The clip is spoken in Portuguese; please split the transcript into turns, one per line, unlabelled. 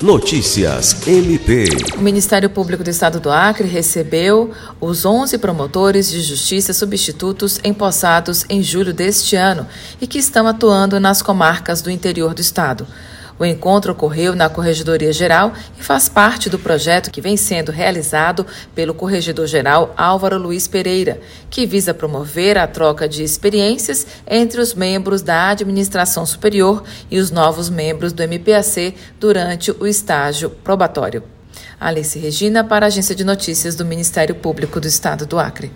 Notícias MP.
O Ministério Público do Estado do Acre recebeu os 11 promotores de justiça substitutos empossados em julho deste ano e que estão atuando nas comarcas do interior do estado. O encontro ocorreu na Corregedoria Geral e faz parte do projeto que vem sendo realizado pelo Corregedor-Geral Álvaro Luiz Pereira, que visa promover a troca de experiências entre os membros da administração superior e os novos membros do MPAC durante o estágio probatório. Alice Regina, para a Agência de Notícias do Ministério Público do Estado do Acre.